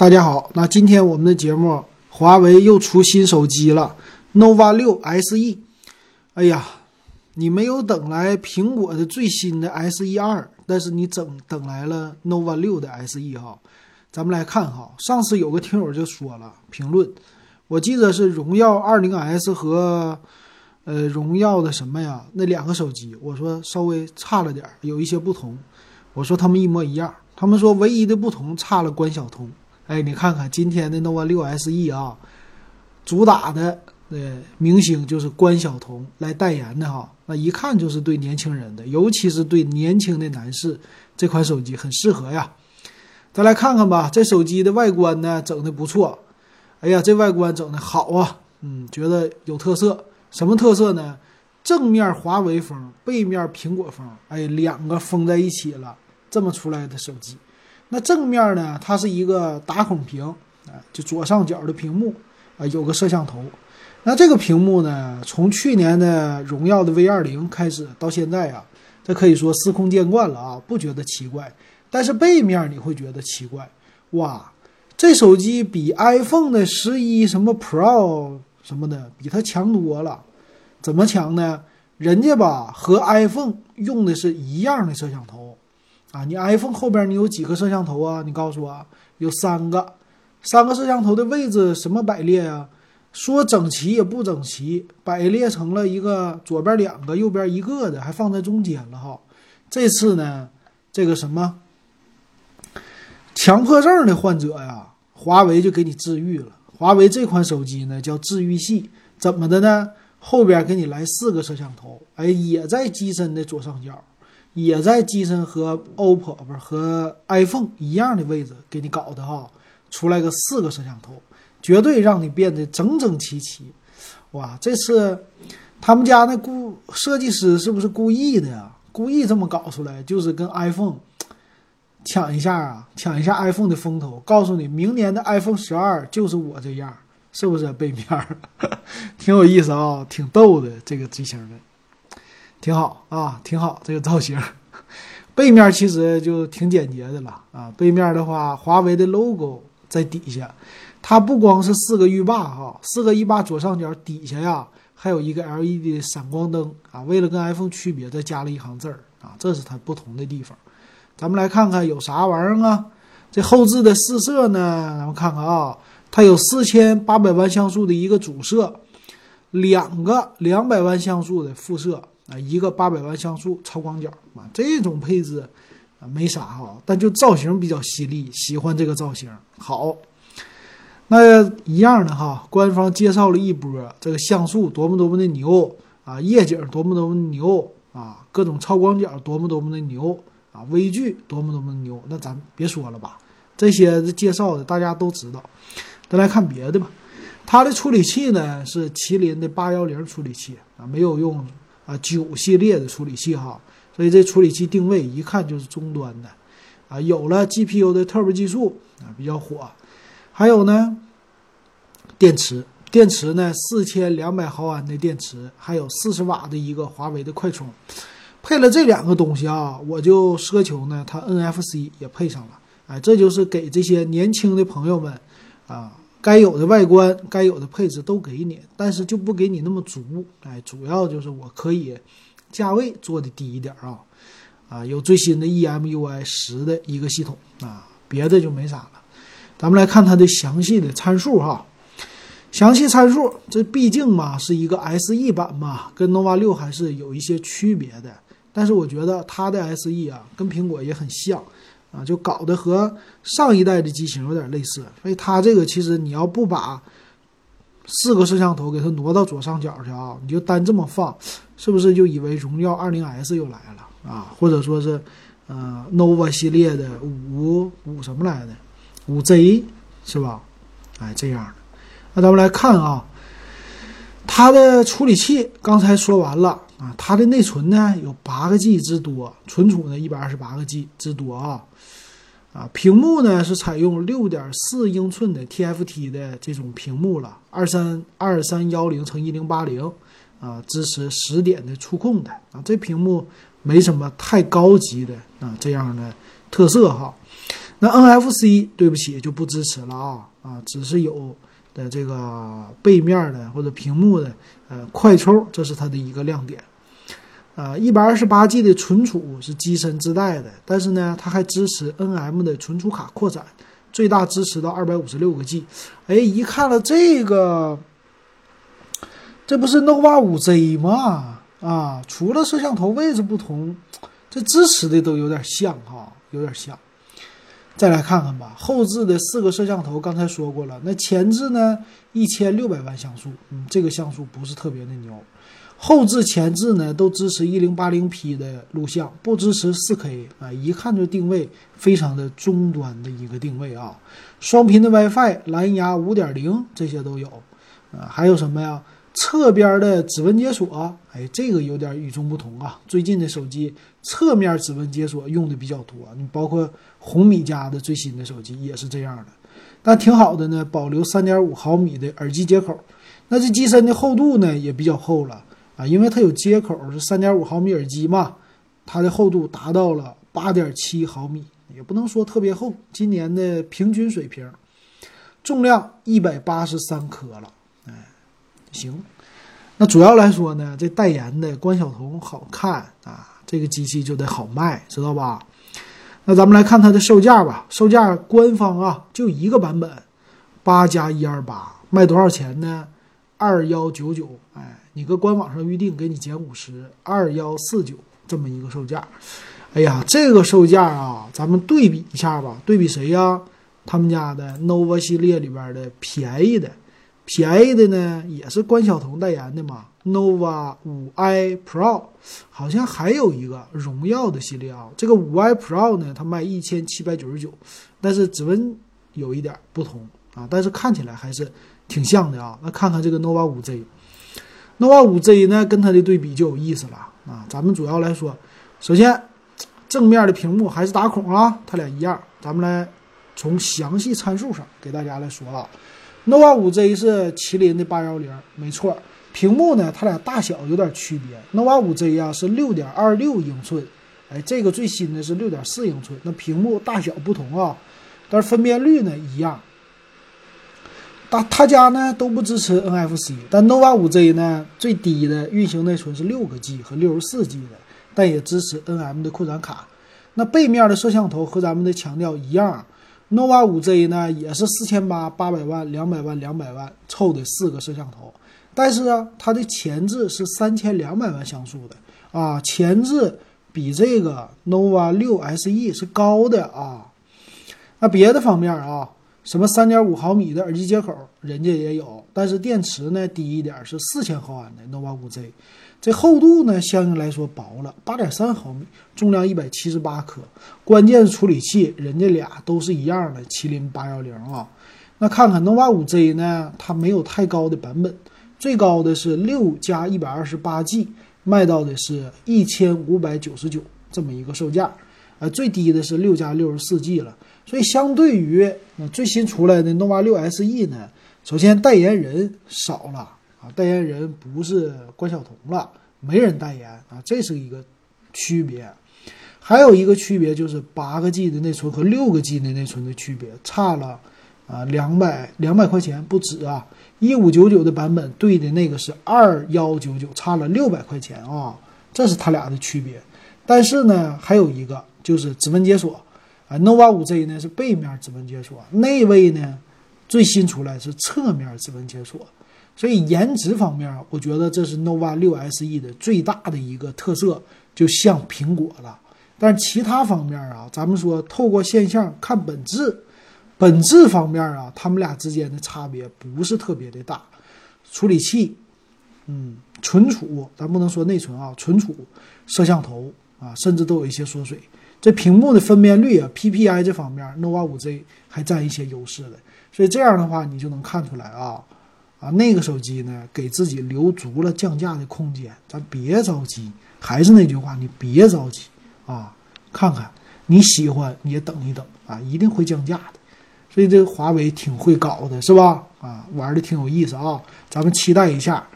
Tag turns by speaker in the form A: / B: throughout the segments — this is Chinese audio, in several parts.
A: 大家好，那今天我们的节目，华为又出新手机了，nova 六 SE。哎呀，你没有等来苹果的最新的 SE 二，但是你整等来了 nova 六的 SE 哈。咱们来看哈，上次有个听友就说了评论，我记得是荣耀 20S 和呃荣耀的什么呀那两个手机，我说稍微差了点儿，有一些不同。我说他们一模一样，他们说唯一的不同差了关晓彤。哎，你看看今天的 nova 六 SE 啊，主打的呃明星就是关晓彤来代言的哈，那一看就是对年轻人的，尤其是对年轻的男士，这款手机很适合呀。再来看看吧，这手机的外观呢整的不错，哎呀，这外观整的好啊，嗯，觉得有特色。什么特色呢？正面华为风，背面苹果风，哎，两个封在一起了，这么出来的手机。那正面呢？它是一个打孔屏，啊，就左上角的屏幕，啊，有个摄像头。那这个屏幕呢，从去年的荣耀的 V 二零开始到现在啊，这可以说司空见惯了啊，不觉得奇怪。但是背面你会觉得奇怪，哇，这手机比 iPhone 的十一什么 Pro 什么的比它强多了。怎么强呢？人家吧和 iPhone 用的是一样的摄像头。啊，你 iPhone 后边你有几个摄像头啊？你告诉我，有三个，三个摄像头的位置什么摆列啊？说整齐也不整齐，摆列成了一个左边两个，右边一个的，还放在中间了哈。这次呢，这个什么强迫症的患者呀，华为就给你治愈了。华为这款手机呢叫治愈系，怎么的呢？后边给你来四个摄像头，哎，也在机身的左上角。也在机身和 OPPO 不是和 iPhone 一样的位置给你搞的哈，出来个四个摄像头，绝对让你变得整整齐齐。哇，这次他们家那故设计师是不是故意的呀？故意这么搞出来，就是跟 iPhone 抢一下啊，抢一下 iPhone 的风头。告诉你，明年的 iPhone 十二就是我这样，是不是？背面 挺有意思啊，挺逗的这个机型的。挺好啊，挺好，这个造型。背面其实就挺简洁的了啊。背面的话，华为的 logo 在底下，它不光是四个浴霸哈，四个浴霸左上角底下呀，还有一个 LED 闪光灯啊。为了跟 iPhone 区别，再加了一行字儿啊，这是它不同的地方。咱们来看看有啥玩意儿啊？这后置的四摄呢？咱们看看啊，它有四千八百万像素的一个主摄，两个两百万像素的副摄。啊，一个八百万像素超广角啊，这种配置啊没啥哈，但就造型比较犀利，喜欢这个造型。好，那一样的哈，官方介绍了一波这个像素多么多么的牛啊，夜景多么多么牛啊，各种超广角多么多么的牛啊，微距多么多么的牛。那咱别说了吧，这些介绍的大家都知道。再来看别的吧，它的处理器呢是麒麟的八幺零处理器啊，没有用。啊，九系列的处理器哈，所以这处理器定位一看就是终端的，啊，有了 GPU 的 Turbo 技术啊，比较火。还有呢，电池，电池呢四千两百毫安的电池，还有四十瓦的一个华为的快充，配了这两个东西啊，我就奢求呢，它 NFC 也配上了，哎，这就是给这些年轻的朋友们啊。该有的外观，该有的配置都给你，但是就不给你那么足。哎，主要就是我可以价位做的低一点啊，啊，有最新的 EMUI 十的一个系统啊，别的就没啥了。咱们来看它的详细的参数哈，详细参数，这毕竟嘛是一个 SE 版嘛，跟 nova 六还是有一些区别的。但是我觉得它的 SE 啊，跟苹果也很像。啊，就搞得和上一代的机型有点类似，所以它这个其实你要不把四个摄像头给它挪到左上角去啊，你就单这么放，是不是就以为荣耀二零 S 又来了啊？或者说是呃 nova 系列的五五什么来的五 Z 是吧？哎，这样的。那咱们来看啊，它的处理器刚才说完了啊，它的内存呢有八个 G 之多，存储呢一百二十八个 G 之多啊。啊，屏幕呢是采用六点四英寸的 TFT 的这种屏幕了，二三二三幺零乘一零八零，啊，支持十点的触控的啊，这屏幕没什么太高级的啊这样的特色哈。那 NFC 对不起就不支持了啊啊，只是有的这个背面的或者屏幕的呃快充，这是它的一个亮点。啊，一百二十八 G 的存储是机身自带的，但是呢，它还支持 NM 的存储卡扩展，最大支持到二百五十六个 G。哎，一看了这个，这不是 nova 五 Z 吗？啊，除了摄像头位置不同，这支持的都有点像哈，有点像。再来看看吧，后置的四个摄像头，刚才说过了，那前置呢，一千六百万像素，嗯，这个像素不是特别的牛。后置、前置呢都支持一零八零 P 的录像，不支持四 K 啊，一看就定位非常的中端的一个定位啊。双频的 WiFi、蓝牙五点零这些都有啊，还有什么呀？侧边的指纹解锁，哎，这个有点与众不同啊。最近的手机侧面指纹解锁用的比较多，你包括红米家的最新的手机也是这样的。但挺好的呢，保留三点五毫米的耳机接口，那这机身的厚度呢也比较厚了。啊，因为它有接口，是三点五毫米耳机嘛，它的厚度达到了八点七毫米，也不能说特别厚，今年的平均水平。重量一百八十三克了，行。那主要来说呢，这代言的关晓彤好看啊，这个机器就得好卖，知道吧？那咱们来看它的售价吧，售价官方啊就一个版本，八加一二八，卖多少钱呢？二幺九九，哎。你搁官网上预定，给你减五十，二幺四九这么一个售价。哎呀，这个售价啊，咱们对比一下吧。对比谁呀？他们家的 nova 系列里边的便宜的，便宜的呢也是关晓彤代言的嘛。nova 五 i pro 好像还有一个荣耀的系列啊。这个五 i pro 呢，它卖一千七百九十九，但是指纹有一点不同啊，但是看起来还是挺像的啊。那看看这个 nova 五 Z。nova 五 Z 呢，跟它的对比就有意思了啊！咱们主要来说，首先正面的屏幕还是打孔啊，它俩一样。咱们来从详细参数上给大家来说啊，nova 五 Z 是麒麟的八幺零，没错。屏幕呢，它俩大小有点区别，nova 五 Z 呀是六点二六英寸，哎，这个最新的是六点四英寸，那屏幕大小不同啊，但是分辨率呢一样。它他家呢都不支持 NFC，但 nova 五 Z 呢最低的运行内存是六个 G 和六十四 G 的，但也支持 NM 的扩展卡。那背面的摄像头和咱们的强调一样，nova 五 Z 呢也是四千八八百万两百万两百万凑的四个摄像头，但是啊它的前置是三千两百万像素的啊，前置比这个 nova 六 SE 是高的啊。那别的方面啊。什么三点五毫米的耳机接口，人家也有，但是电池呢低一点，是四千毫安的 nova 五 Z，这厚度呢相应来说薄了八点三毫米，重量一百七十八克。关键是处理器，人家俩都是一样的，麒麟八幺零啊。那看看 nova 五 Z 呢，它没有太高的版本，最高的是六加一百二十八 G，卖到的是一千五百九十九这么一个售价，呃，最低的是六加六十四 G 了。所以，相对于那最新出来的 nova 六 SE 呢，首先代言人少了啊，代言人不是关晓彤了，没人代言啊，这是一个区别。还有一个区别就是八个 G 的内存和六个 G 的内存的区别，差了啊两百两百块钱不止啊，一五九九的版本对的那个是二幺九九，差了六百块钱啊，这是它俩的区别。但是呢，还有一个就是指纹解锁。啊，nova 五 Z 呢是背面指纹解锁，内位呢最新出来是侧面指纹解锁，所以颜值方面，我觉得这是 nova 六 SE 的最大的一个特色，就像苹果了。但是其他方面啊，咱们说透过现象看本质，本质方面啊，他们俩之间的差别不是特别的大。处理器，嗯，存储，咱不能说内存啊，存储，摄像头啊，甚至都有一些缩水。这屏幕的分辨率啊，PPI 这方面，nova 五 Z 还占一些优势的，所以这样的话，你就能看出来啊，啊，那个手机呢，给自己留足了降价的空间，咱别着急，还是那句话，你别着急啊，看看你喜欢，你也等一等啊，一定会降价的，所以这个华为挺会搞的，是吧？啊，玩的挺有意思啊，咱们期待一下，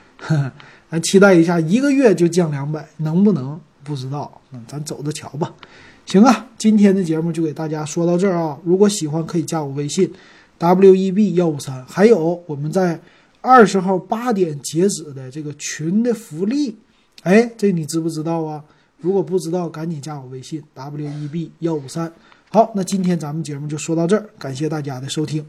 A: 咱期待一下，一个月就降两百，能不能？不知道，那咱走着瞧吧。行啊，今天的节目就给大家说到这儿啊。如果喜欢，可以加我微信 w e b 幺五三，还有我们在二十号八点截止的这个群的福利，哎，这你知不知道啊？如果不知道，赶紧加我微信 w e b 幺五三。好，那今天咱们节目就说到这儿，感谢大家的收听。